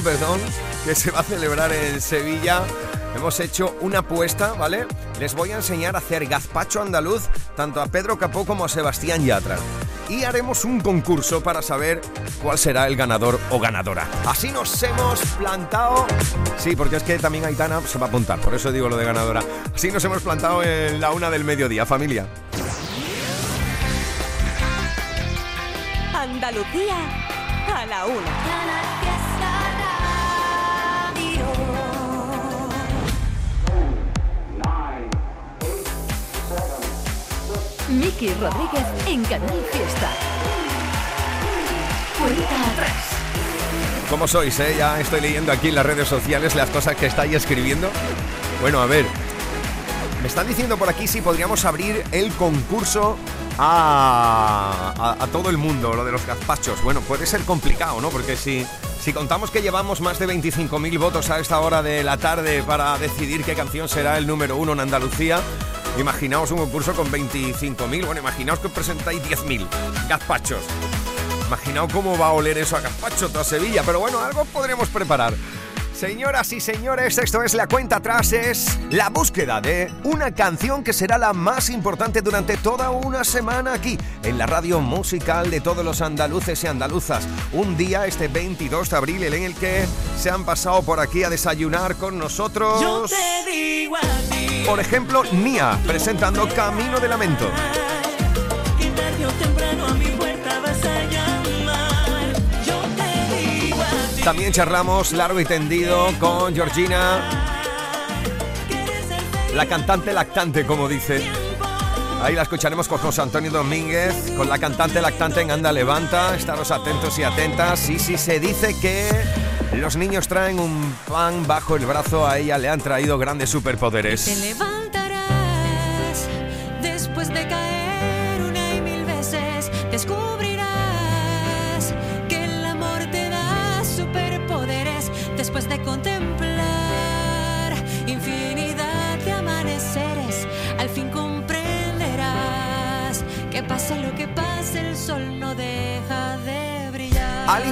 Perdón, que se va a celebrar en Sevilla. Hemos hecho una apuesta, ¿vale? Les voy a enseñar a hacer gazpacho andaluz tanto a Pedro Capó como a Sebastián Yatra. Y haremos un concurso para saber cuál será el ganador o ganadora. Así nos hemos plantado. Sí, porque es que también Aitana se va a apuntar, por eso digo lo de ganadora. Así nos hemos plantado en la una del mediodía, familia. Andalucía a la una. Miki Rodríguez en Canal Fiesta. Cuenta atrás. ¿Cómo sois? Eh? Ya estoy leyendo aquí en las redes sociales las cosas que estáis escribiendo. Bueno, a ver. Me están diciendo por aquí si podríamos abrir el concurso a, todo el mundo, lo de los gazpachos. Bueno, puede ser complicado, ¿no? Porque si, si contamos que llevamos más de 25.000 votos a esta hora de la tarde para decidir qué canción será el número uno en Andalucía, Imaginaos un concurso con 25.000, bueno, imaginaos que os presentáis 10.000 gazpachos. Imaginaos cómo va a oler eso a gazpacho toda Sevilla, pero bueno, algo podremos preparar. Señoras y señores, esto es la cuenta atrás, es la búsqueda de una canción que será la más importante durante toda una semana aquí, en la radio musical de todos los andaluces y andaluzas. Un día, este 22 de abril, en el que se han pasado por aquí a desayunar con nosotros. Yo te digo a ti. Por ejemplo, Nia, presentando Camino de Lamento. Que tarde o temprano a mi puerta vas a También charlamos largo y tendido con Georgina, la cantante lactante, como dice. tiempo. Ahí la escucharemos con José Antonio Domínguez, con la cantante lactante en Anda Levanta. Estaros atentos y atentas. Sí, sí, se dice que los niños traen un pan bajo el brazo. A ella le han traído grandes superpoderes.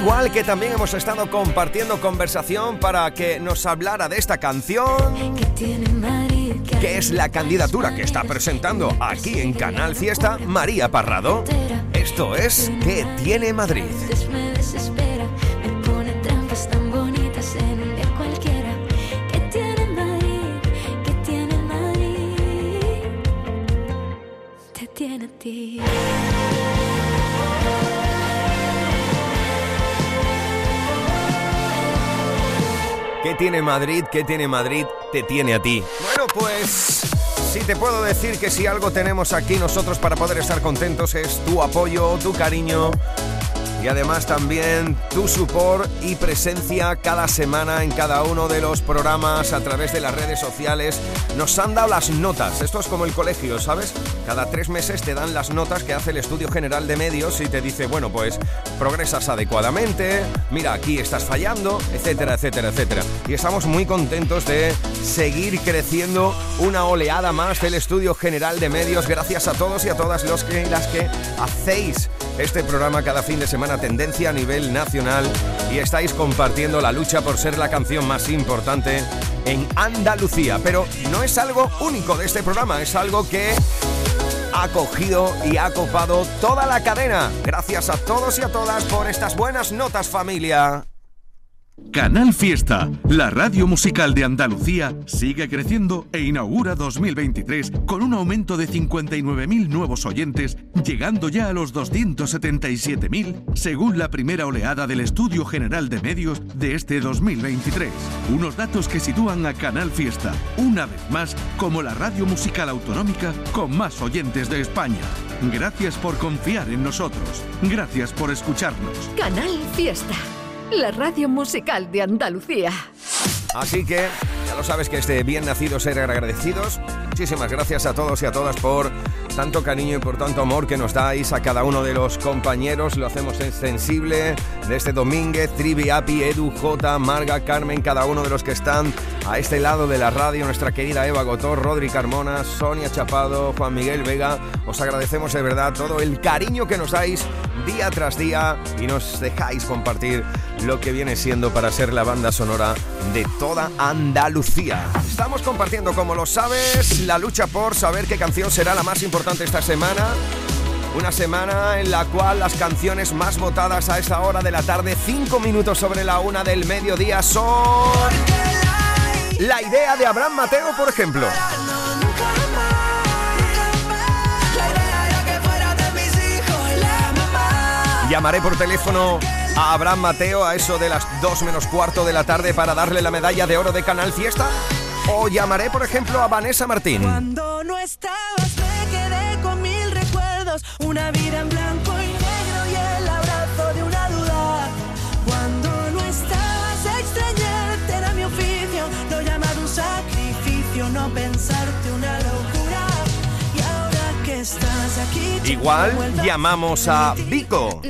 Igual que también hemos estado compartiendo conversación para que nos hablara de esta canción. que tiene es la candidatura que está presentando aquí en Canal Fiesta María Parrado. Esto es ¿Qué tiene Madrid? veces me desespera, ¿Qué tiene Madrid? ¿Qué tiene Madrid? Te tiene a ti. Bueno, pues sí te puedo decir que si algo tenemos aquí nosotros para poder estar contentos es tu apoyo, tu cariño y además también tu support y presencia cada semana en cada uno de los programas a través de las redes sociales. Nos han dado las notas, esto es como el colegio, ¿sabes? Cada tres meses te dan las notas que hace el Estudio General de Medios y te dice, bueno, pues progresas adecuadamente, mira, aquí estás fallando, etcétera, etcétera, etcétera. Y estamos muy contentos de seguir creciendo una oleada más del Estudio General de Medios. Gracias a todos y a todas los que, las que hacéis este programa cada fin de semana tendencia a nivel nacional y estáis compartiendo la lucha por ser la canción más importante en Andalucía. Pero no es algo único de este programa, es algo que ha cogido y ha copado toda la cadena. Gracias a todos y a todas por estas buenas notas familia. Canal Fiesta, la radio musical de Andalucía, sigue creciendo e inaugura 2023 con un aumento de 59.000 nuevos oyentes, llegando ya a los 277.000, según la primera oleada del Estudio General de Medios de este 2023. Unos datos que sitúan a Canal Fiesta, una vez más, como la radio musical autonómica con más oyentes de España. Gracias por confiar en nosotros. Gracias por escucharnos. Canal Fiesta. La radio musical de Andalucía. Así que ya lo sabes que este bien nacido ser agradecidos. Muchísimas gracias a todos y a todas por tanto cariño y por tanto amor que nos dais a cada uno de los compañeros. Lo hacemos extensible desde Domínguez, Trivi, Api, Edu, J, Marga, Carmen, cada uno de los que están a este lado de la radio. Nuestra querida Eva Gotor, Rodri Carmona, Sonia Chapado, Juan Miguel Vega. Os agradecemos de verdad todo el cariño que nos dais día tras día y nos dejáis compartir lo que viene siendo para ser la banda sonora de toda Andalucía. Estamos compartiendo, como lo sabes, la lucha por saber qué canción será la más importante esta semana. Una semana en la cual las canciones más votadas a esta hora de la tarde, 5 minutos sobre la una del mediodía, son. La idea de Abraham Mateo, por ejemplo. Llamaré por teléfono a Abraham Mateo a eso de las 2 menos cuarto de la tarde para darle la medalla de oro de Canal Fiesta. O llamaré, por ejemplo, a Vanessa Martín. Una vida en blanco y negro y el abrazo de una duda. Cuando no estabas extrañarte era mi oficio, lo llamado un sacrificio, no pensarte una locura. Y ahora que estás aquí, Igual llamamos a Vico.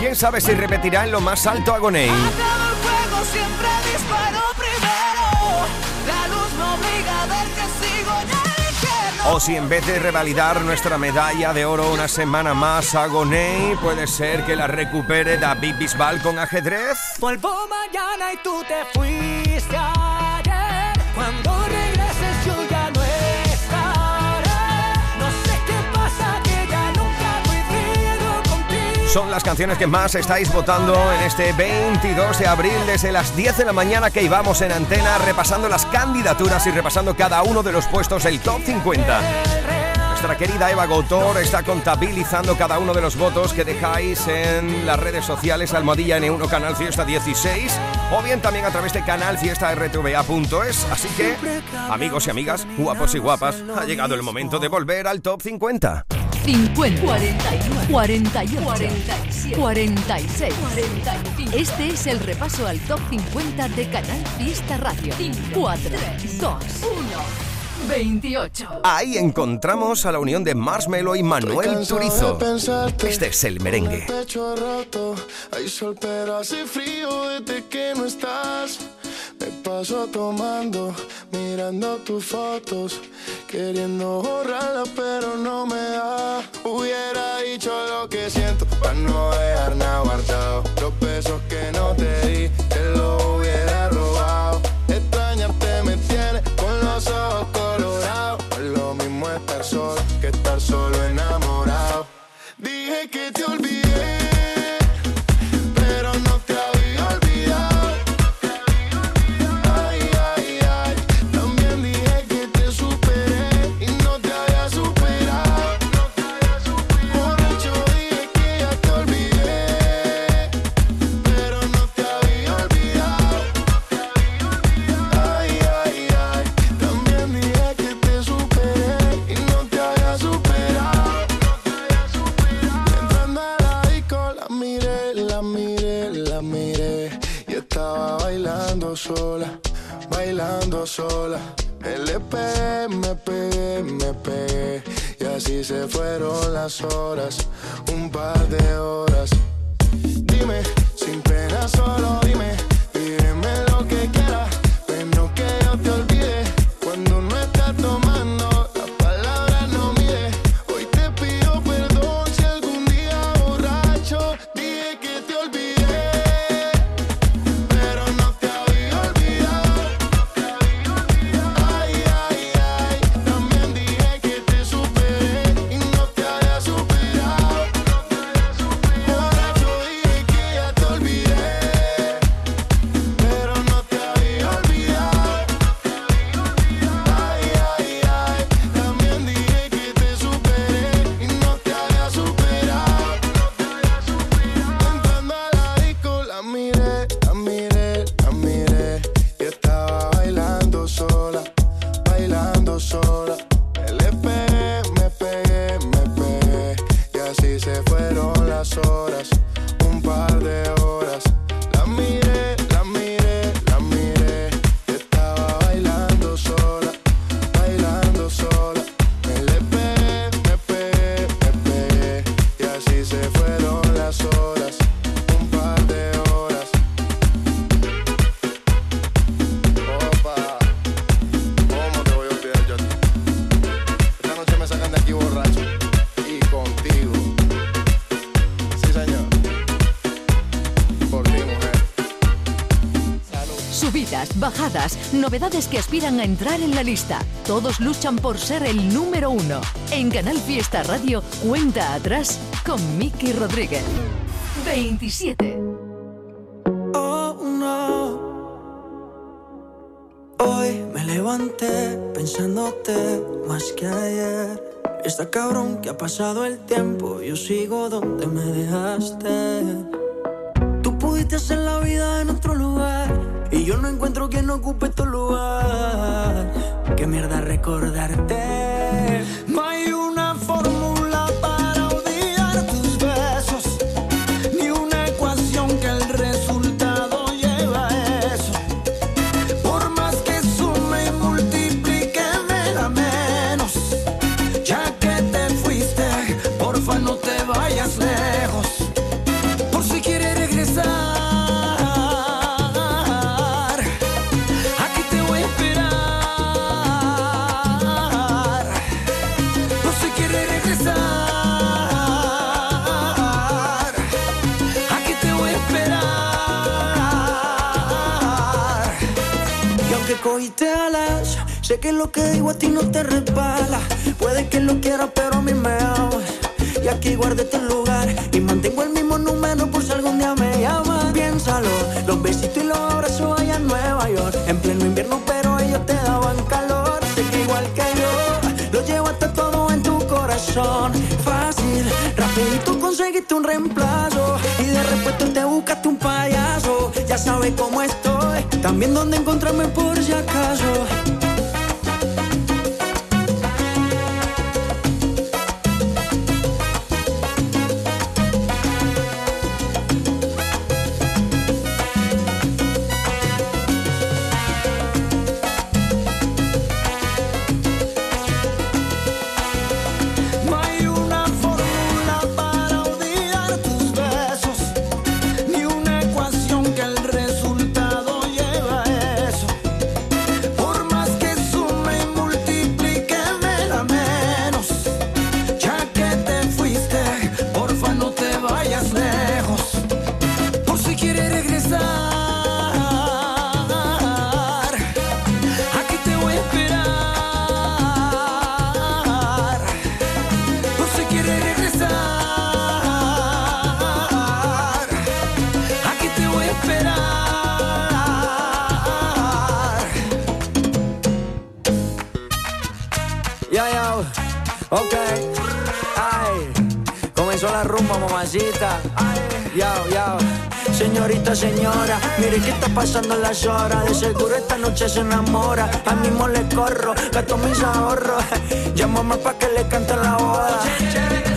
¿Quién sabe si repetirá en lo más alto a O si en vez de revalidar nuestra medalla de oro una semana más a Gonei, puede ser que la recupere David Bisbal con ajedrez. Vuelvo mañana y tú te fuiste ayer. Cuando Son las canciones que más estáis votando en este 22 de abril desde las 10 de la mañana que íbamos en antena repasando las candidaturas y repasando cada uno de los puestos del top 50. Nuestra querida Eva Gotor está contabilizando cada uno de los votos que dejáis en las redes sociales Almohadilla N1 Canal Fiesta 16 o bien también a través de Canal Fiesta rtva.es. Así que, amigos y amigas, guapos y guapas, ha llegado el momento de volver al top 50. 50, 41, 48, 47, 46, 45. Este es el repaso al top 50 de Canal Fiesta Radio. 4, 2, 1, 28. Ahí encontramos a la unión de Marshmello y Manuel Turizo. Este es el merengue. pecho roto, hay sol pero hace frío desde que no estás. Me paso tomando, mirando tus fotos, queriendo borrarlas pero no me da. Siento novedades que aspiran a entrar en la lista. Todos luchan por ser el número uno. En Canal Fiesta Radio, cuenta atrás con Miki Rodríguez. 27. Oh, no. Hoy me levanté pensándote más que ayer. Está cabrón que ha pasado el tiempo, yo sigo donde me dejaste. Yo no ocupe tu lugar. Qué mierda recordarte. Cogiste alas, sé que lo que digo a ti no te resbala. Puede que lo quieras, pero a mí me amas. Y aquí guardé tu lugar y mantengo el mismo número por si algún día me llamas. Piénsalo, los besitos y los abrazos allá en Nueva York. En pleno invierno, pero ellos te daban calor. Sé que igual que yo, lo llevaste todo en tu corazón. Conseguiste un reemplazo. Y de repente te buscaste un payaso. Ya sabes cómo estoy, también dónde encontrarme por si acaso. Señorita, señora, mire qué está pasando las horas. De seguro esta noche se enamora. Al mismo le corro, gasto mis ahorros. Llámame pa' que le cante la boda.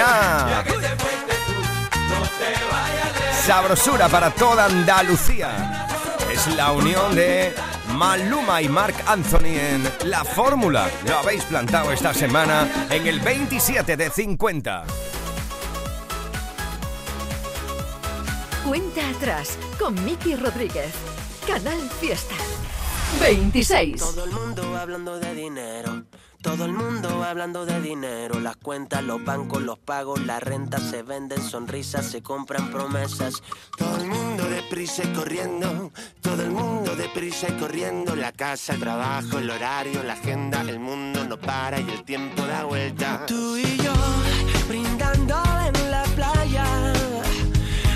Nada. Sabrosura para toda Andalucía. Es la unión de Maluma y Mark Anthony en La Fórmula. Lo habéis plantado esta semana en el 27 de 50. Cuenta atrás con Miki Rodríguez. Canal Fiesta. 26. Todo el mundo hablando de dinero. Todo el mundo hablando de dinero. Las cuentas, los bancos, los pagos, la renta se venden sonrisas, se compran promesas. Todo el mundo deprisa y corriendo, todo el mundo deprisa y corriendo. La casa, el trabajo, el horario, la agenda, el mundo no para y el tiempo da vuelta. Tú y yo brindando en la playa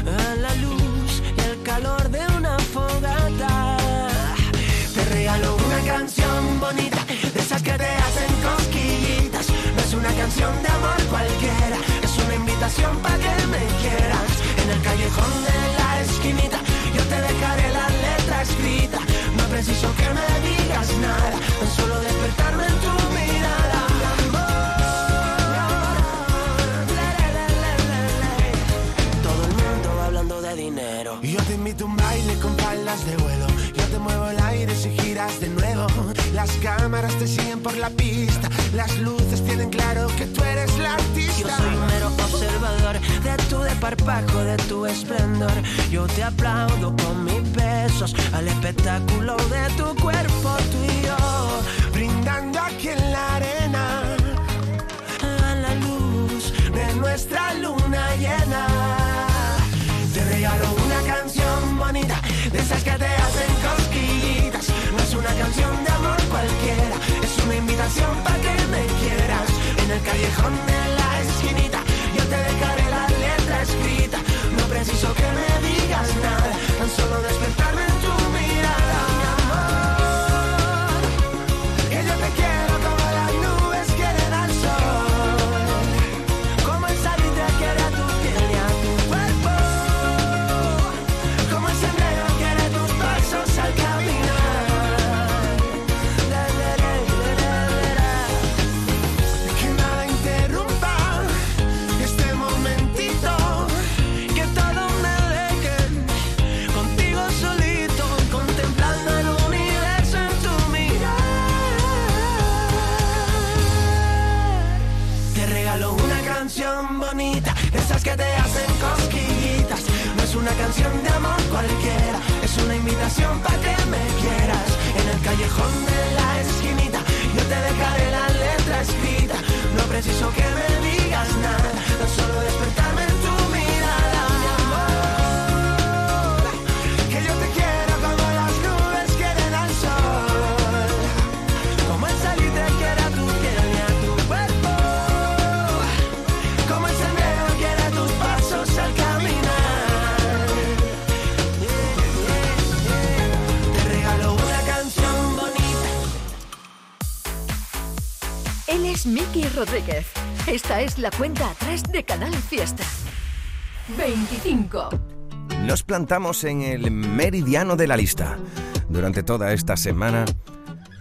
a la luz y el calor de una canción de amor cualquiera, es una invitación para que me quieras. En el callejón de la esquinita, yo te dejaré la letra escrita. No preciso que me digas nada, tan solo despertarme en tu mirada. Todo el mundo hablando de dinero. Yo te invito a un baile con palas de vuelo. Te muevo el aire si giras de nuevo. Las cámaras te siguen por la pista. Las luces tienen claro que tú eres la artista. Yo soy un mero observador de tu desparpajo, de tu esplendor. Yo te aplaudo con mis besos al espectáculo de tu cuerpo, tú y yo. Brindando aquí en la arena A la luz de nuestra luna llena. Te regalo una canción bonita, de esas que te de amor cualquiera, es una invitación para que me quieras. En el callejón de la esquinita, yo te dejaré la letra escrita. No preciso que me digas nada, tan solo despertarme regalo una canción bonita, esas que te hacen cosquillitas. No es una canción de amor cualquiera, es una invitación para que me quieras. En el callejón de la esquinita, yo te dejaré la letra escrita. No preciso que me digas nada, tan solo despertarme Él es Miki Rodríguez. Esta es la cuenta atrás de Canal Fiesta. 25. Nos plantamos en el meridiano de la lista. Durante toda esta semana,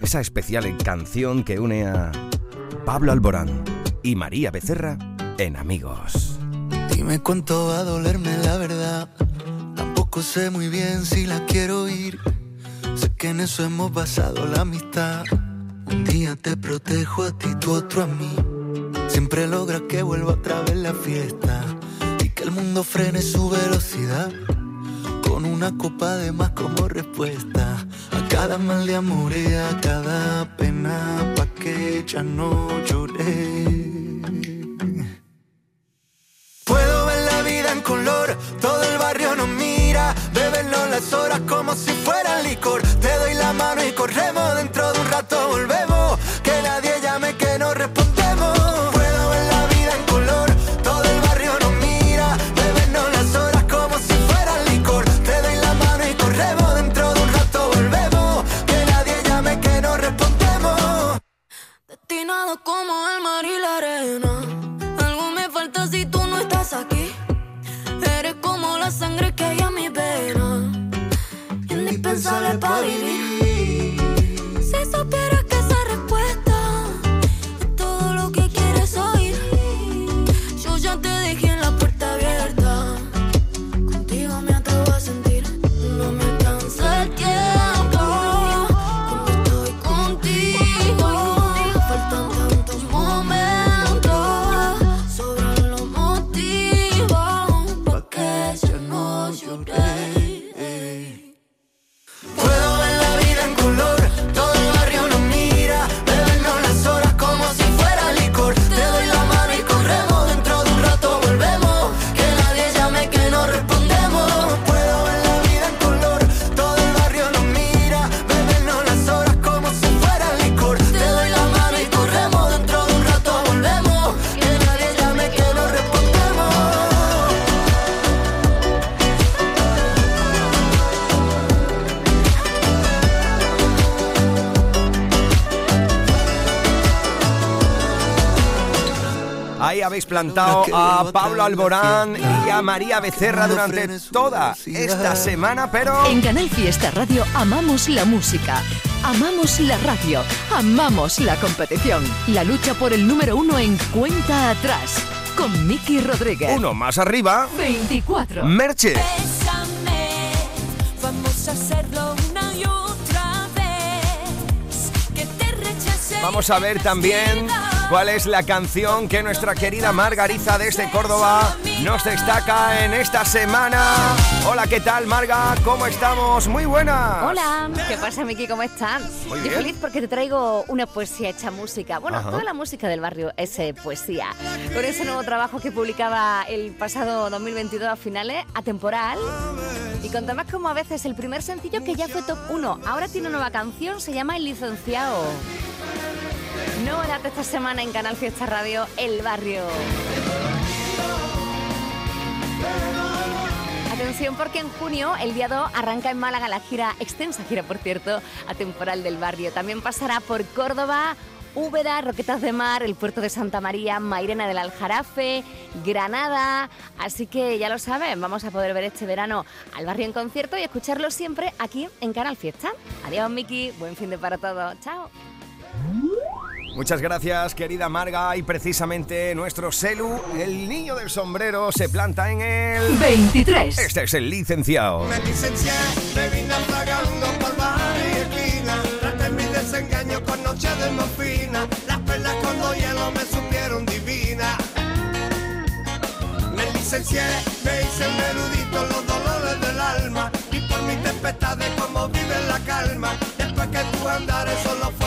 esa especial canción que une a Pablo Alborán y María Becerra en Amigos. Dime cuánto va a dolerme la verdad. Tampoco sé muy bien si la quiero oír. Sé que en eso hemos basado la amistad. Día te protejo a ti, tú otro a mí. Siempre logras que vuelva otra vez la fiesta. Y que el mundo frene su velocidad. Con una copa de más como respuesta. A cada mal de amor y a cada pena. Pa' que ya no lloré. Puedo ver la vida en color, todo el barrio nos mira, bebernos las horas como si fuera licor. Te doy la mano y corremos, dentro plantado a Pablo Alborán y a María Becerra durante toda esta semana, pero... En Canal Fiesta Radio amamos la música, amamos la radio, amamos la competición. La lucha por el número uno en cuenta atrás. Con Miki Rodríguez. Uno más arriba. 24. Merche. Bésame, vamos a hacerlo una y otra vez. Que te. Vamos a ver también cuál es la canción que nuestra querida Margariza desde Córdoba nos destaca en esta semana. Hola, ¿qué tal, Marga? ¿Cómo estamos? Muy buena. Hola, ¿qué pasa, Miki? ¿Cómo estás? Muy Yo bien. feliz porque te traigo una poesía hecha música. Bueno, Ajá. toda la música del barrio es eh, poesía. Con ese nuevo trabajo que publicaba el pasado 2022 a finales, atemporal. Y con temas como a veces el primer sencillo que ya fue top 1. Ahora tiene una nueva canción, se llama El Licenciado. De esta semana en Canal Fiesta Radio, El Barrio. Atención porque en junio, el día 2, arranca en Málaga la gira, extensa gira por cierto, atemporal del barrio. También pasará por Córdoba, Úbeda, Roquetas de Mar, el puerto de Santa María, Mairena del Aljarafe, Granada. Así que ya lo saben, vamos a poder ver este verano al barrio en concierto y escucharlo siempre aquí en Canal Fiesta. Adiós Miki, buen fin de para todos. Chao. Muchas gracias, querida Marga. Y precisamente nuestro Celu, el niño del sombrero, se planta en el... 23. Este es el licenciado. Me licencié, me vine vagando por bar y esquina. Traté mi desengaño con noche de morfina. Las perlas con dos hielo me supieron divina. Me licencié, me hice un erudito los dolores del alma. Y por mis tempestades como vive la calma. Después que tu andares solo fueron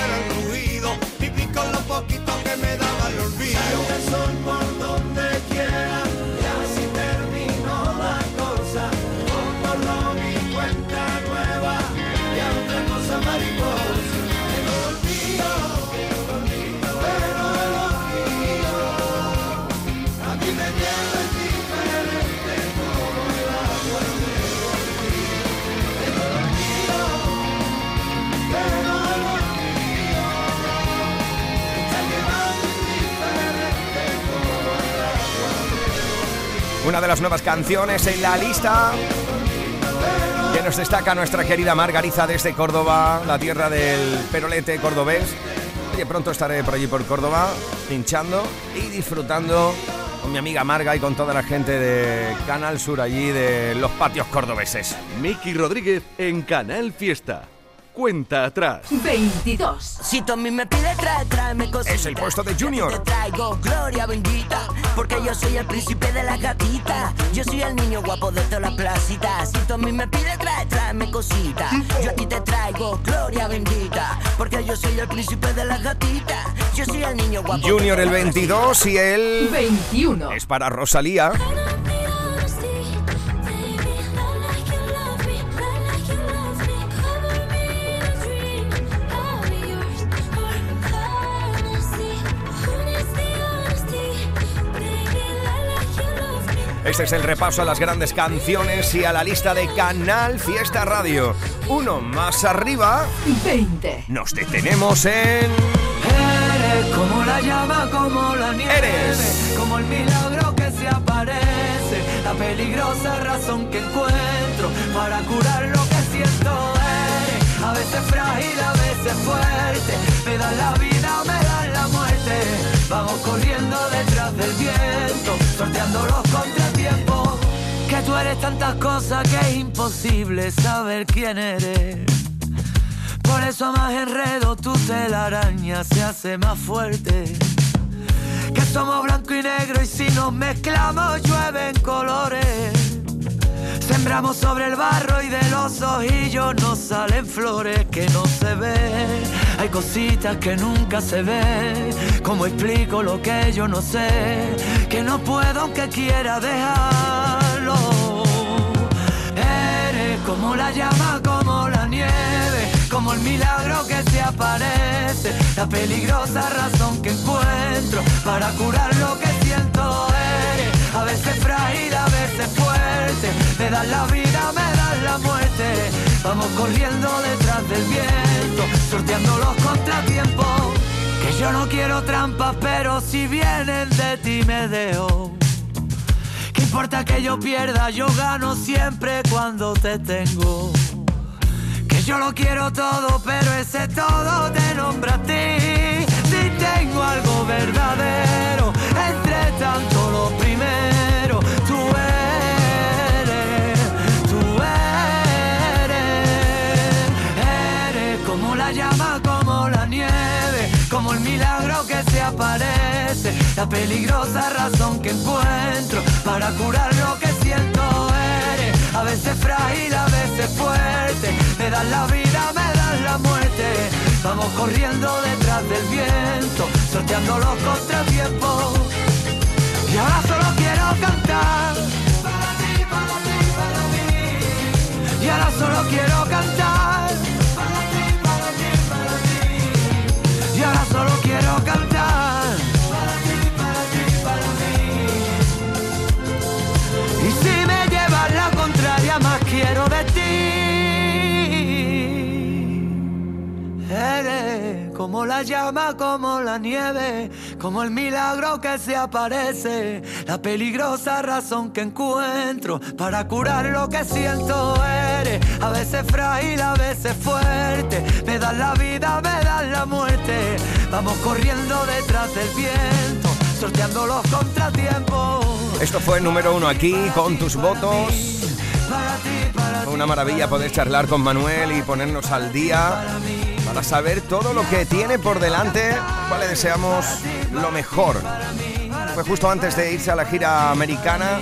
Una de las nuevas canciones en la lista que nos destaca nuestra querida Margariza desde Córdoba, la tierra del perolete cordobés. Oye, pronto estaré por allí por Córdoba, pinchando y disfrutando con mi amiga Marga y con toda la gente de Canal Sur allí de los patios cordobeses. Miki Rodríguez en Canal Fiesta. Cuenta atrás. 22. Si mí me pides trae, tráeme cositas. Es el puesto de Junior. Te traigo gloria bendita, porque yo soy el príncipe de las gatitas. Yo soy el niño guapo de todas las placitas. Si mí me pides trae, tráeme cositas. Yo a ti te traigo gloria bendita, porque yo soy el príncipe de las gatitas. Yo soy el niño guapo. de Junior el todas las 22 y el 21. es para Rosalía. Este es el repaso a las grandes canciones y a la lista de Canal Fiesta Radio. Uno más arriba, 20. nos detenemos en... Eres como la llama, como la nieve, Eres. como el milagro que se aparece, la peligrosa razón que encuentro para curar lo que siento. Eres a veces frágil, a veces fuerte, me dan la vida, me dan la muerte. Vamos corriendo detrás del viento, sorteando los contratiempos. Que tú eres tantas cosas que es imposible saber quién eres. Por eso más enredo tu telaraña se hace más fuerte. Que somos blanco y negro y si nos mezclamos llueven colores. Sembramos sobre el barro y de los ojillos nos salen flores que no se ven. Hay cositas que nunca se ven. ¿Cómo explico lo que yo no sé? Que no puedo aunque quiera dejarlo. Eres como la llama, como la nieve, como el milagro que se aparece, la peligrosa razón que encuentro para curar lo que siento. Eres a veces frágil, a veces fuerte, me das la vida, me das la muerte. Vamos corriendo detrás del viento, sorteando los contratiempos. Que yo no quiero trampas, pero si vienen de ti me dejo. ¿Qué importa que yo pierda? Yo gano siempre cuando te tengo. Que yo lo quiero todo, pero ese todo te nombra a ti. Si tengo algo verdadero, entre tanto lo primero, milagro que se aparece, la peligrosa razón que encuentro para curar lo que siento eres, a veces frágil, a veces fuerte, me das la vida, me das la muerte, vamos corriendo detrás del viento, sorteando los contratiempos, y ahora solo quiero cantar. Para ti, para ti, para mí. Y ahora solo quiero cantar. Solo quiero cantar. Para ti, para ti, para mí. Y si me llevas la contraria, más quiero de ti. Eres como la llama, como la nieve, como el milagro que se aparece, la peligrosa razón que encuentro para curar lo que siento. Eres a veces frágil, a veces fuerte, me das la vida, me das la muerte. Vamos corriendo detrás del viento, sorteando los contratiempos. Esto fue el número uno aquí con tus votos. Fue una maravilla poder charlar con Manuel y ponernos al día para saber todo lo que tiene por delante. Cual le deseamos lo mejor. Fue justo antes de irse a la gira americana.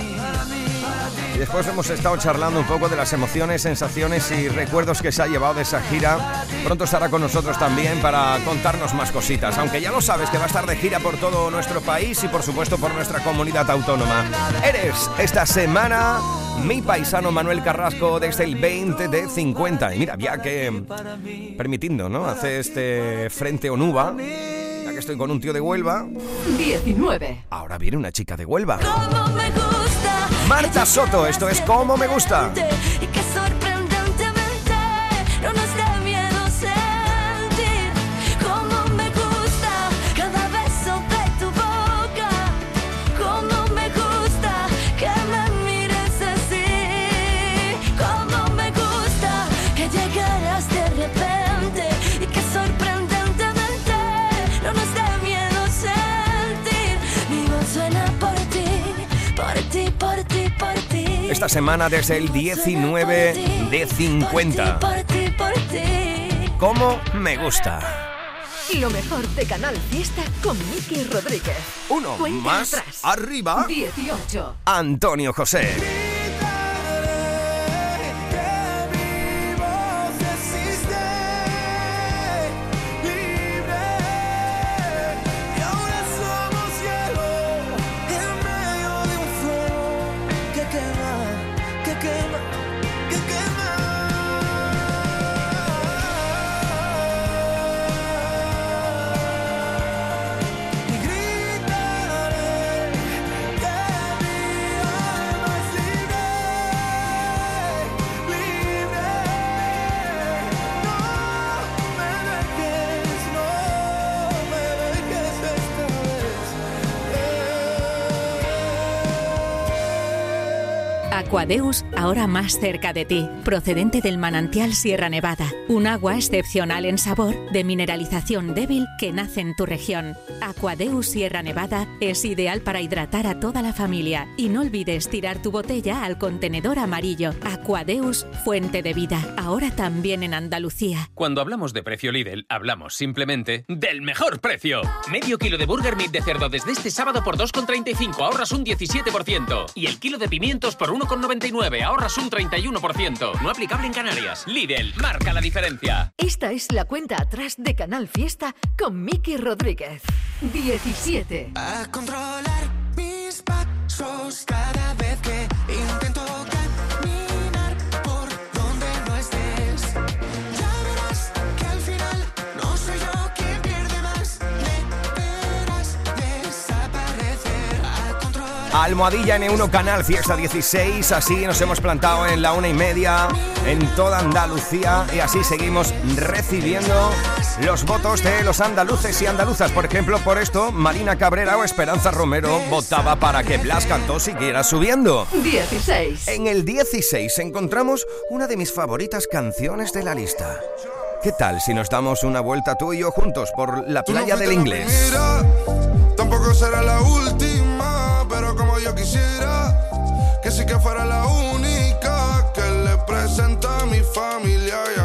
Y después hemos estado charlando un poco de las emociones, sensaciones y recuerdos que se ha llevado de esa gira. Pronto estará con nosotros también para contarnos más cositas. Aunque ya lo sabes que va a estar de gira por todo nuestro país y por supuesto por nuestra comunidad autónoma. Eres esta semana mi paisano Manuel Carrasco desde el 20 de 50. Y mira, ya que permitiendo, ¿no? Hace este frente Onuba. Ya que estoy con un tío de Huelva, 19. ahora viene una chica de Huelva. Me. Marta Soto, esto es como me gusta. Esta semana desde el 19 de 50. Por ti, por ti. Como me gusta. Lo mejor de Canal Fiesta con Miki Rodríguez. Uno Cuenta más atrás. arriba. 18. Antonio José. Vez. Aquadeus, ahora más cerca de ti, procedente del manantial Sierra Nevada, un agua excepcional en sabor, de mineralización débil que nace en tu región. Aquadeus Sierra Nevada es ideal para hidratar a toda la familia y no olvides tirar tu botella al contenedor amarillo. Aquadeus, fuente de vida, ahora también en Andalucía. Cuando hablamos de precio Lidl, hablamos simplemente del mejor precio. Medio kilo de Burger Meat de cerdo desde este sábado por 2,35, ahorras un 17%. Y el kilo de pimientos por 1,99, ahorras un 31%. No aplicable en Canarias. Lidl, marca la diferencia. Esta es la cuenta atrás de Canal Fiesta con Miki Rodríguez. 17. A controlar mis pasos cada Almohadilla N1 Canal Fiesta 16. Así nos hemos plantado en la una y media en toda Andalucía y así seguimos recibiendo los votos de los andaluces y andaluzas. Por ejemplo, por esto, Marina Cabrera o Esperanza Romero votaba para que Blas Cantó siguiera subiendo. 16. En el 16 encontramos una de mis favoritas canciones de la lista. ¿Qué tal si nos damos una vuelta tú y yo juntos por la playa del inglés? Tampoco será la última pero como yo quisiera. Que sí que fuera la única que le presenta a mi familia.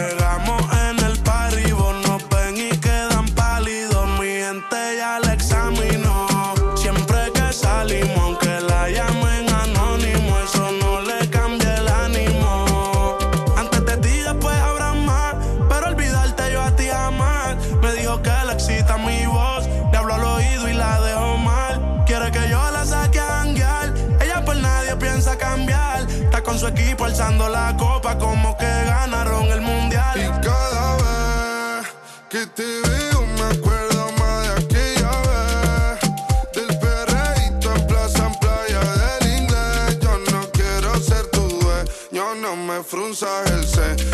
que te veo me acuerdo más de aquella vez. Del perreíto en plaza, en playa del inglés. Yo no quiero ser tu dueño, no me frunzas el C.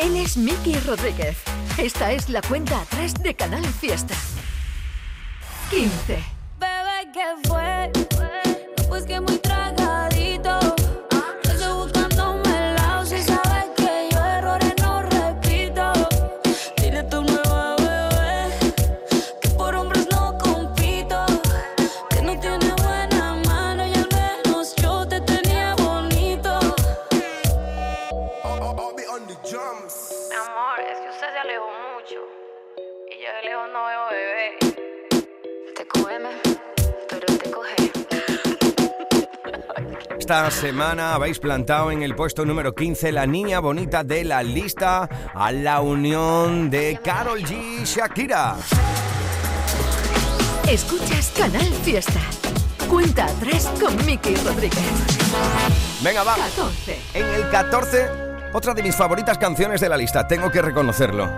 Él es Miki Rodríguez. Esta es la cuenta atrás de Canal Fiesta. 15. Bebé, que fue? Pues que muy Esta semana habéis plantado en el puesto número 15 la niña bonita de la lista a la unión de Carol G. Shakira. Escuchas Canal Fiesta. Cuenta atrás con Miki Rodríguez. Venga, va. 14. En el 14, otra de mis favoritas canciones de la lista, tengo que reconocerlo.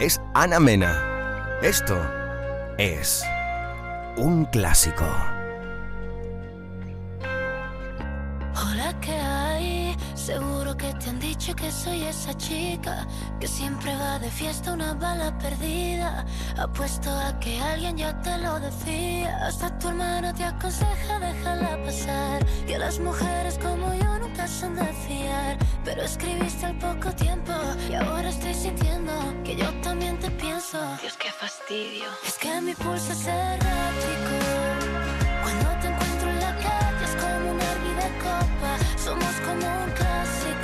Es Ana Mena. Esto es un clásico. Dicho que soy esa chica que siempre va de fiesta una bala perdida. Apuesto a que alguien ya te lo decía. Hasta tu hermana te aconseja déjala pasar. Que las mujeres como yo nunca son de fiar. Pero escribiste al poco tiempo y ahora estoy sintiendo que yo también te pienso. Dios, qué fastidio. Es que mi pulso es errático. Cuando te encuentro en la calle es como un hervir de copa. Somos como un clásico.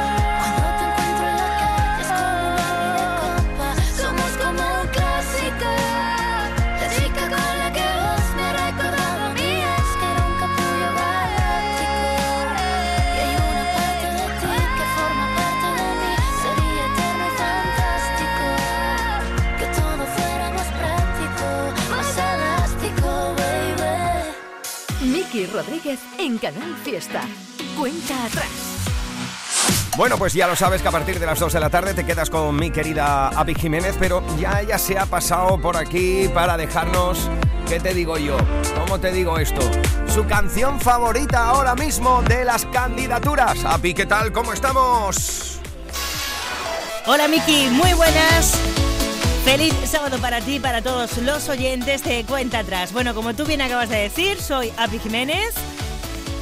Miki Rodríguez en Canal Fiesta. Cuenta atrás. Bueno, pues ya lo sabes que a partir de las 2 de la tarde te quedas con mi querida Api Jiménez, pero ya ella se ha pasado por aquí para dejarnos, ¿qué te digo yo? ¿Cómo te digo esto? Su canción favorita ahora mismo de las candidaturas. Api, ¿qué tal? ¿Cómo estamos? Hola Miki, muy buenas. Feliz sábado para ti y para todos los oyentes de Cuenta Atrás. Bueno, como tú bien acabas de decir, soy Api Jiménez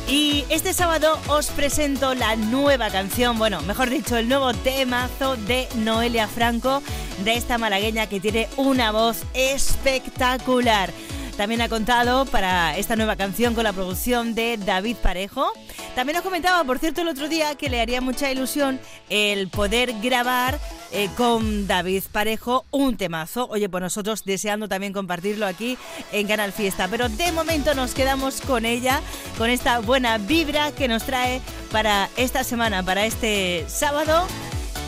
y este sábado os presento la nueva canción, bueno, mejor dicho, el nuevo temazo de Noelia Franco, de esta malagueña que tiene una voz espectacular. También ha contado para esta nueva canción con la producción de David Parejo. También os comentaba, por cierto, el otro día que le haría mucha ilusión el poder grabar eh, con David Parejo un temazo. Oye, pues nosotros deseando también compartirlo aquí en Canal Fiesta. Pero de momento nos quedamos con ella, con esta buena vibra que nos trae para esta semana, para este sábado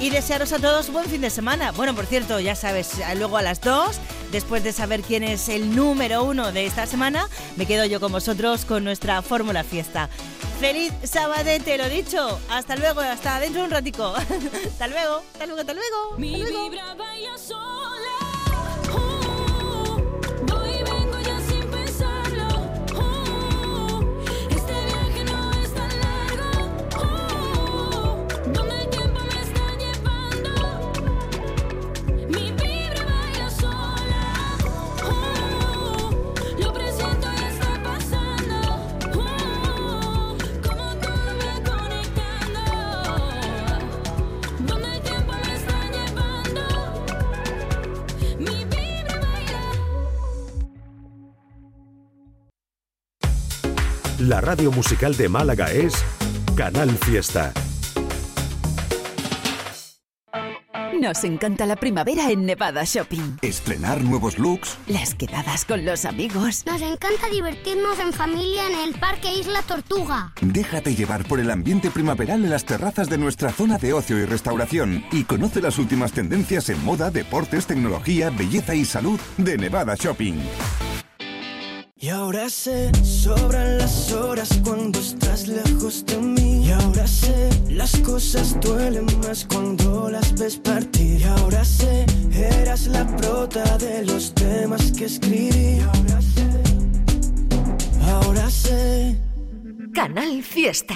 y desearos a todos buen fin de semana. Bueno, por cierto, ya sabes, luego a las 2, después de saber quién es el número uno de esta semana, me quedo yo con vosotros con nuestra fórmula fiesta. Feliz sábado, te lo dicho. Hasta luego, hasta dentro de un ratico. hasta luego, hasta luego, hasta luego. Mi hasta luego. vibra vaya sola. La radio musical de Málaga es Canal Fiesta. Nos encanta la primavera en Nevada Shopping. Estrenar nuevos looks. Las quedadas con los amigos. Nos encanta divertirnos en familia en el Parque Isla Tortuga. Déjate llevar por el ambiente primaveral en las terrazas de nuestra zona de ocio y restauración y conoce las últimas tendencias en moda, deportes, tecnología, belleza y salud de Nevada Shopping. Y ahora sé, sobran las horas cuando estás lejos de mí. Y ahora sé, las cosas duelen más cuando las ves partir. Y ahora sé, eras la prota de los temas que escribí. Y ahora sé, ahora sé. Canal Fiesta.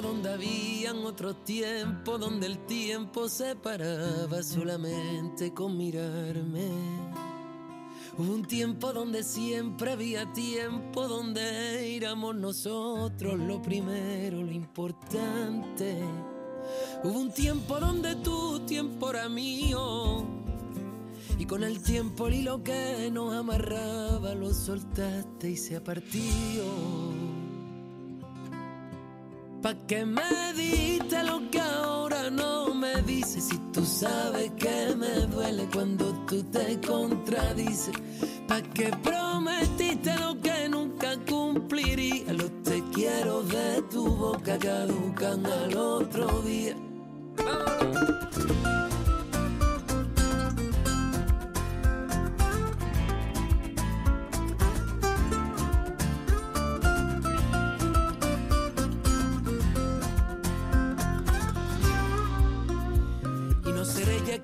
Donde habían otro tiempo, donde el tiempo se paraba solamente con mirarme. Hubo un tiempo donde siempre había tiempo, donde éramos nosotros lo primero, lo importante. Hubo un tiempo donde tu tiempo era mío. Y con el tiempo el hilo que nos amarraba lo soltaste y se ha partido. ¿Pa' qué me diste lo que ahora no me dices? Si tú sabes que me duele cuando tú te contradices. ¿Pa' qué prometiste lo que nunca cumpliría? Los te quiero de tu boca caducan al otro día.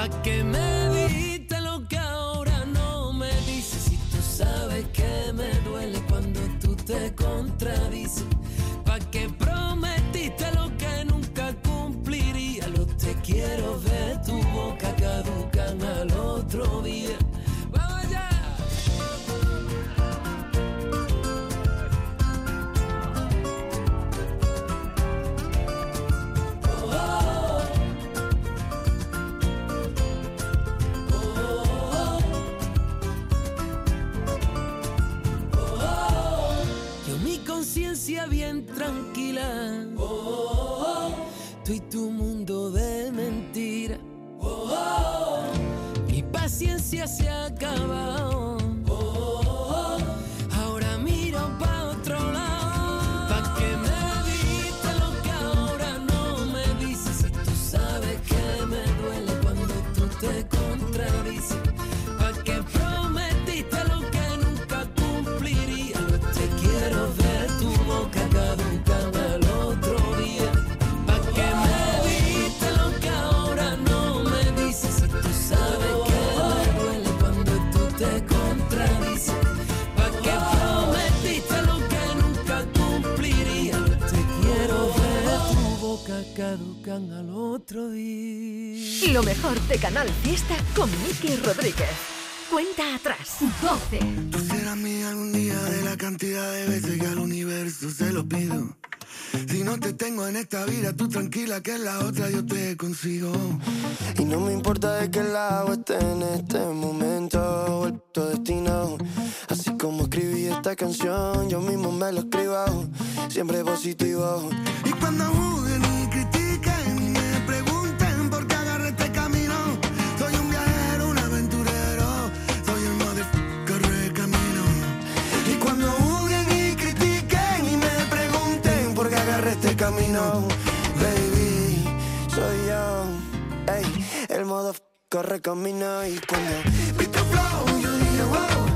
¿Pa' qué me diste lo que ahora no me dices? Si tú sabes que me duele cuando tú te contradices. ¿Pa' qué bien tranquila. Tú y tu mundo de mentira. Mi paciencia se ha acabado. Caducan al otro día. Lo mejor de Canal Fiesta con Miki Rodríguez. Cuenta atrás. 12. Tú serás mía algún día de la cantidad de veces que al universo se lo pido. Si no te tengo en esta vida, tú tranquila que en la otra yo te consigo. Y no me importa de qué lado esté en este momento, vuelto destino. Así como escribí esta canción, yo mismo me lo escribo, siempre positivo. Y cuando juzguen show, baby, soy yo. Ey, el modo corre camina y cuando beat the flow, yo dije wow.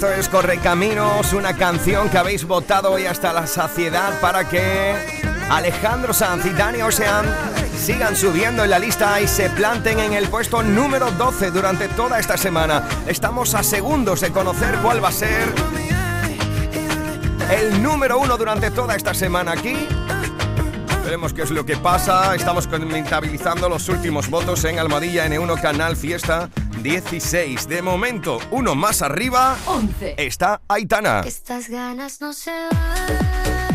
Esto es Correcaminos, una canción que habéis votado hoy hasta la saciedad para que Alejandro Sanz y Dani Ocean sigan subiendo en la lista y se planten en el puesto número 12 durante toda esta semana. Estamos a segundos de conocer cuál va a ser el número uno durante toda esta semana aquí. Veremos qué es lo que pasa. Estamos contabilizando los últimos votos en Almadilla N1 Canal Fiesta 16. De momento, uno más arriba. 11. Está Aitana. Estas ganas no se van.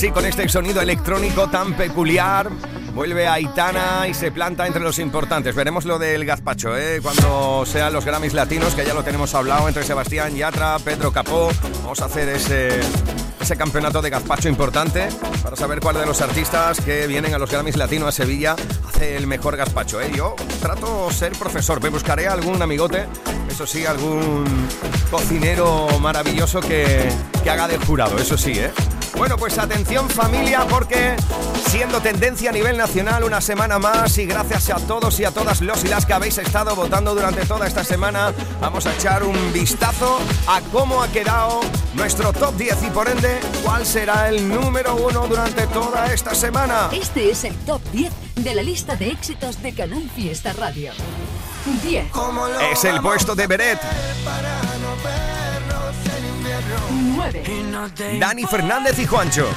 Así con este sonido electrónico tan peculiar. Vuelve Aitana y se planta entre los importantes. Veremos lo del gazpacho, ¿eh? cuando sean los Grammys latinos, que ya lo tenemos hablado entre Sebastián Yatra, Pedro Capó. Vamos a hacer ese, ese campeonato de gazpacho importante para saber cuál de los artistas que vienen a los Grammys latinos a Sevilla hace el mejor gazpacho. ¿eh? Yo trato ser profesor, me buscaré algún amigote, eso sí, algún cocinero maravilloso que, que haga de jurado, eso sí, ¿eh? Bueno, pues atención familia porque siendo tendencia a nivel nacional una semana más y gracias a todos y a todas los y las que habéis estado votando durante toda esta semana, vamos a echar un vistazo a cómo ha quedado nuestro top 10 y por ende cuál será el número uno durante toda esta semana. Este es el top 10 de la lista de éxitos de Canal Fiesta Radio. 10. Es el puesto de Beret. 9. Dani Fernández y Juancho.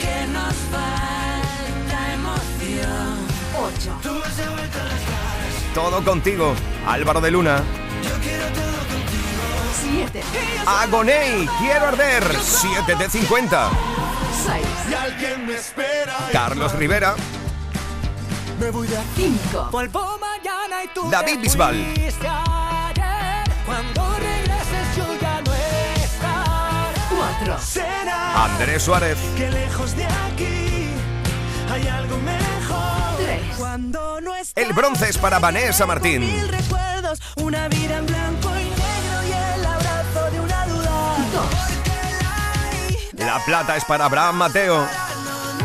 Que nos falta emoción. 8. Tú has devuelto las caras. Todo contigo. Álvaro de Luna. Yo quiero todo contigo. 7. Agoney, quiero arder. 7 de 50. 6. Y alguien me espera. Carlos Rivera. Me voy de aquí. 5. Vuelvo mañana y tú David Bisbal. Cuando Andrés Suárez. que lejos de aquí hay algo mejor. 3. Cuando no estás, El bronce es para Vanessa Martín. mil recuerdos, una vida en blanco y negro y el abrazo de una duda. 2. La plata es para Abraham Mateo.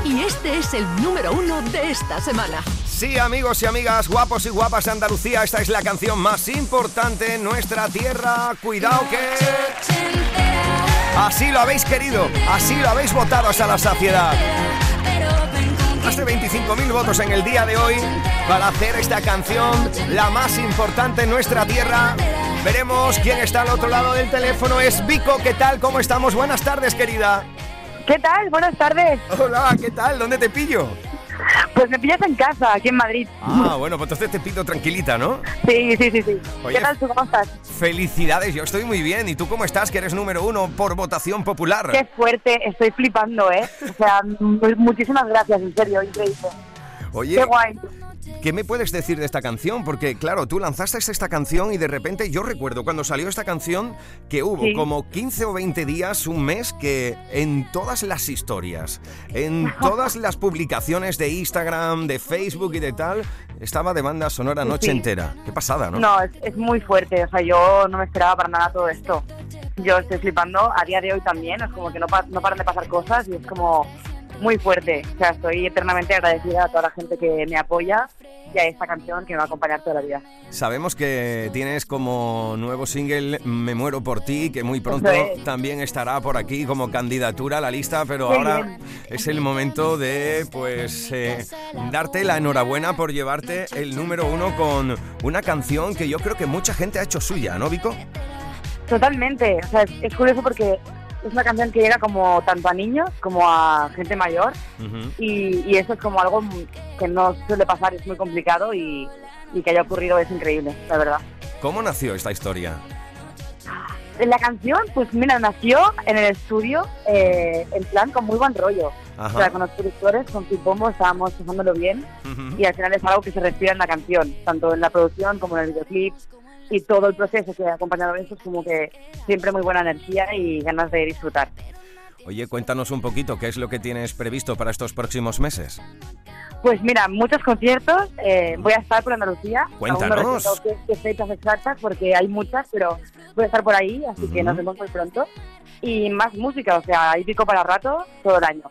Y este es el número uno de esta semana. Sí, amigos y amigas, guapos y guapas de Andalucía, esta es la canción más importante en nuestra tierra. Cuidado que... Así lo habéis querido, así lo habéis votado hasta la saciedad. Más de 25.000 votos en el día de hoy para hacer esta canción la más importante en nuestra tierra. Veremos quién está al otro lado del teléfono. Es Vico, ¿qué tal? ¿Cómo estamos? Buenas tardes, querida. ¿Qué tal? Buenas tardes. Hola, ¿qué tal? ¿Dónde te pillo? Pues me pillas en casa, aquí en Madrid. Ah, bueno, pues entonces te pido tranquilita, ¿no? Sí, sí, sí, sí. Oye, ¿Qué tal tú? ¿Cómo estás? Felicidades, yo estoy muy bien. ¿Y tú cómo estás? Que eres número uno por votación popular. Qué fuerte, estoy flipando, ¿eh? O sea, mu- muchísimas gracias, en serio, increíble. Oye, Qué guay. ¿Qué me puedes decir de esta canción? Porque, claro, tú lanzaste esta canción y de repente yo recuerdo cuando salió esta canción que hubo Sí. como 15 o 20 días, un mes, que en todas las historias, en todas las publicaciones de Instagram, de Facebook y de tal, estaba de banda sonora noche Sí. entera. Qué pasada, ¿no? No, es, es muy fuerte. O sea, yo no me esperaba para nada todo esto. Yo estoy flipando a día de hoy también. Es como que no, pa- no paran de pasar cosas y es como muy fuerte. O sea, estoy eternamente agradecida a toda la gente que me apoya y a esta canción que me va a acompañar toda la vida. Sabemos que tienes como nuevo single Me muero por ti, que muy pronto es. también estará por aquí como candidatura a la lista, pero Qué ahora bien. es el momento de pues eh, darte la enhorabuena por llevarte el número uno con una canción que yo creo que mucha gente ha hecho suya, ¿no, Vico? Totalmente. O sea, es, es curioso porque es una canción que llega como tanto a niños como a gente mayor y, y eso es como algo que no suele pasar, es muy complicado y, y que haya ocurrido es increíble, la verdad. ¿Cómo nació esta historia? La canción, pues mira, nació en el estudio eh, en plan con muy buen rollo. Ajá. O sea, con los productores, con Tim Pombo, estábamos pasándolo bien Ujú. y al final es algo que se respira en la canción, tanto en la producción como en el videoclip y todo el proceso que ha acompañado eso es como que siempre muy buena energía y ganas de disfrutar. Oye, cuéntanos un poquito qué es lo que tienes previsto para estos próximos meses. Pues mira, muchos conciertos. eh, voy a estar por Andalucía. Cuéntanos. Aún no qué, qué fechas exactas porque hay muchas, pero voy a estar por ahí, así que nos vemos muy pronto. Y más música, o sea, hay pico para rato todo el año.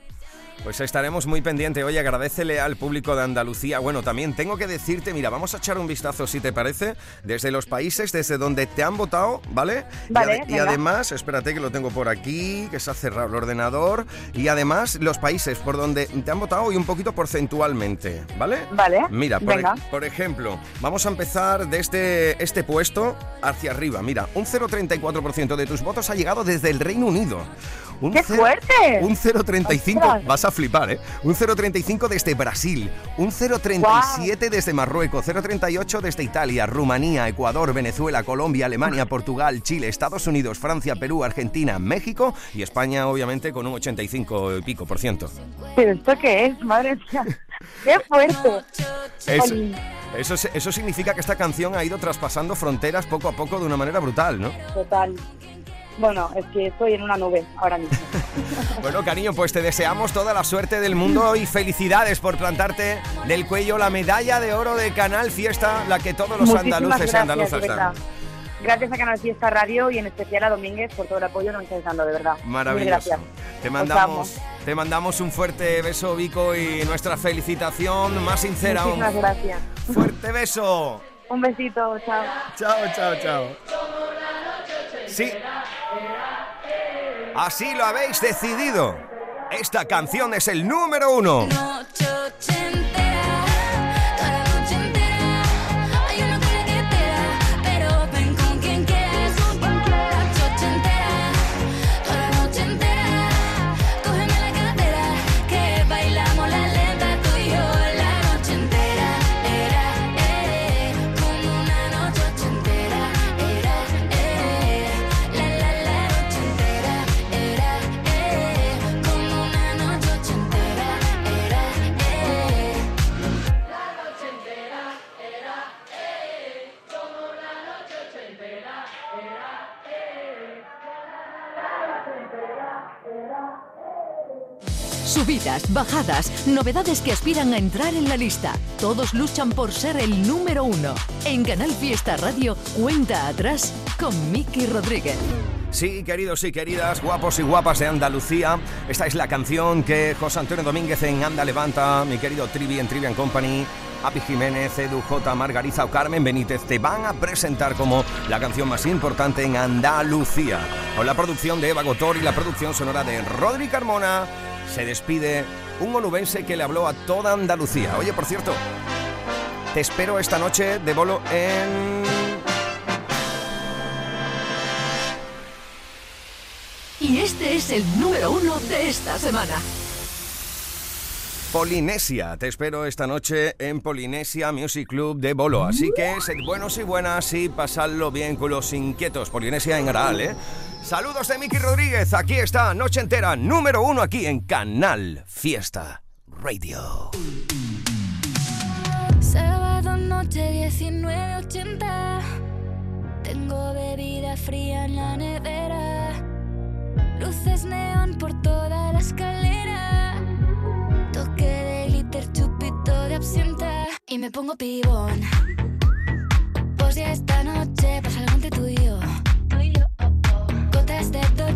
Pues estaremos muy pendientes. Oye, agradecele al público de Andalucía. Bueno, también tengo que decirte, mira, vamos a echar un vistazo, si te parece, desde los países desde donde te han votado, ¿vale? Y Vale, y, además, espérate que lo tengo por aquí, que se ha cerrado el ordenador. Y además, los países por donde te han votado y un poquito porcentualmente, ¿vale? Vale, Mira, por, venga. e- por ejemplo, vamos a empezar desde este puesto hacia arriba. Mira, un 0,34% de tus votos ha llegado desde el Reino Unido. Un ¡Qué fuerte! Un 0,35, Ostras. vas a flipar, ¿eh? Un 0,35 desde Brasil, un 0,37 desde Marruecos, 0,38 desde Italia, Rumanía, Ecuador, Venezuela, Colombia, Alemania, Portugal, Chile, Estados Unidos, Francia, Perú, Argentina, México y España, obviamente, con un 85 y pico por ciento. ¿Pero esto qué es? Madre mía. ¡Qué fuerte! Eso, eso, eso significa que esta canción ha ido traspasando fronteras poco a poco de una manera brutal, ¿no? Total. Bueno, es que estoy en una nube ahora mismo. Bueno, cariño, pues te deseamos toda la suerte del mundo y felicidades por plantarte del cuello la medalla de oro de Canal Fiesta, la que todos los Muchísimas andaluces y andaluzas dan. Gracias a Canal Fiesta Radio y en especial a Domínguez por todo el apoyo que me estáis dando, de verdad. Maravilloso. gracias. Te Os mandamos, te mandamos un fuerte beso, Vico, y nuestra felicitación más sincera. aún. Muchísimas gracias. Fuerte beso. Un besito, chao. Chao, chao, chao. Sí. Así lo habéis decidido. Esta canción es el número uno. Noche Bajadas, novedades que aspiran a entrar en la lista. Todos luchan por ser el número uno. En Canal Fiesta Radio, cuenta atrás con Miki Rodríguez. Sí, queridos y queridas, guapos y guapas de Andalucía, esta es la canción que José Antonio Domínguez en Anda Levanta, mi querido Trivi en Trivian Company, Api Jiménez, Edu J, Margarita o Carmen Benítez te van a presentar como la canción más importante en Andalucía. Con la producción de Eva Gotor y la producción sonora de Rodri Carmona, se despide un onubense que le habló a toda Andalucía. Oye, por cierto, te espero esta noche de bolo en... Y este es el número uno de esta semana. Polinesia. Te espero esta noche en Polinesia Music Club de Bolo. Así que sed buenos y buenas y pasadlo bien con los inquietos. Polinesia en Aral, ¿eh? Saludos de Miki Rodríguez. Aquí está, noche entera, número uno aquí en Canal Fiesta Radio. Sábado noche 19.80 Tengo bebida fría en la nevera. Luces neón por toda la escalera. Toque de glitter, chupito de absenta. Y me pongo pibón. Pues ya esta noche pasa algo entre tú y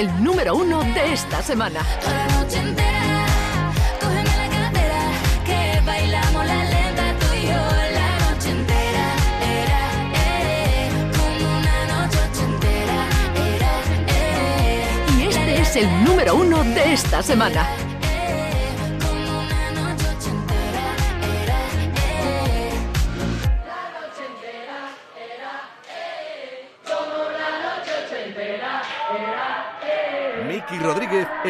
El número uno de esta semana. La noche entera. Era, Y este es el número uno de esta semana.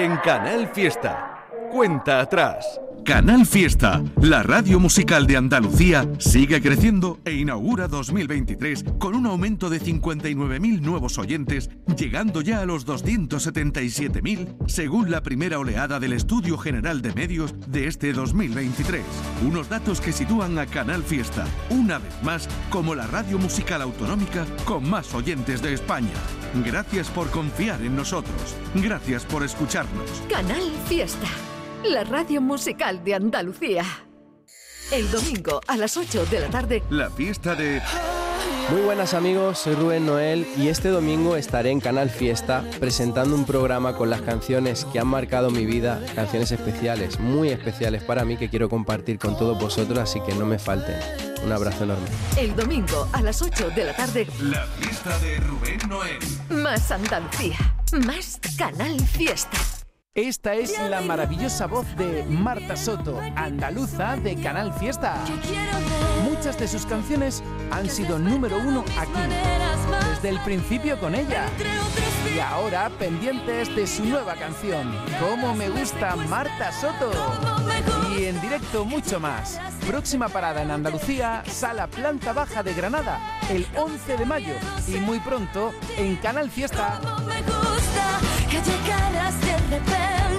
En Canal Fiesta. Cuenta atrás. Canal Fiesta, la radio musical de Andalucía, sigue creciendo e inaugura 2023 con un aumento de 59.000 nuevos oyentes, llegando ya a los 277.000 según la primera oleada del Estudio General de Medios de este 2023. Unos datos que sitúan a Canal Fiesta, una vez más, como la radio musical autonómica con más oyentes de España. Gracias por confiar en nosotros. Gracias por escucharnos. Canal Fiesta, la radio musical de Andalucía. El domingo a las 8 de la tarde, La fiesta de... Muy buenas amigos, soy Rubén Noel y este domingo estaré en Canal Fiesta presentando un programa con las canciones que han marcado mi vida, canciones especiales, muy especiales para mí que quiero compartir con todos vosotros, así que no me falten. Un abrazo enorme. el domingo a las 8 de la tarde, La fiesta de Rubén Noel. más Andalucía, más Canal Fiesta. Esta es la maravillosa voz de Marta Soto, andaluza de Canal Fiesta. Muchas de sus canciones han sido número uno aquí, desde el principio con ella. Y ahora pendientes de su nueva canción, Cómo me gusta Marta Soto. Y en directo mucho más. Próxima parada en Andalucía, Sala Planta Baja de Granada, el 11 de mayo. Y muy pronto en Canal Fiesta. Que llegaras de repente